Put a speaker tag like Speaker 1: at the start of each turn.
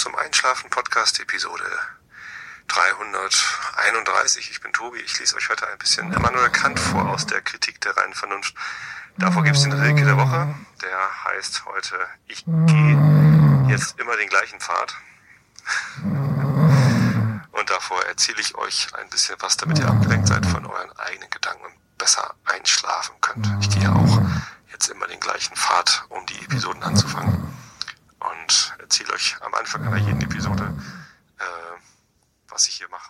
Speaker 1: Zum Einschlafen Podcast Episode 331. Ich bin Tobi. Ich lese euch heute ein bisschen Immanuel Kant vor aus der Kritik der reinen Vernunft. Davor gibt es den Rilke der Woche. Der heißt heute Ich gehe jetzt immer den gleichen Pfad. Und davor erzähle ich euch ein bisschen was, damit ihr abgelenkt seid von euren eigenen Gedanken und besser einschlafen könnt. Ich gehe auch jetzt immer den gleichen Pfad, um die Episoden anzufangen und erzähle euch am Anfang einer jeden Episode, äh, was ich hier mache.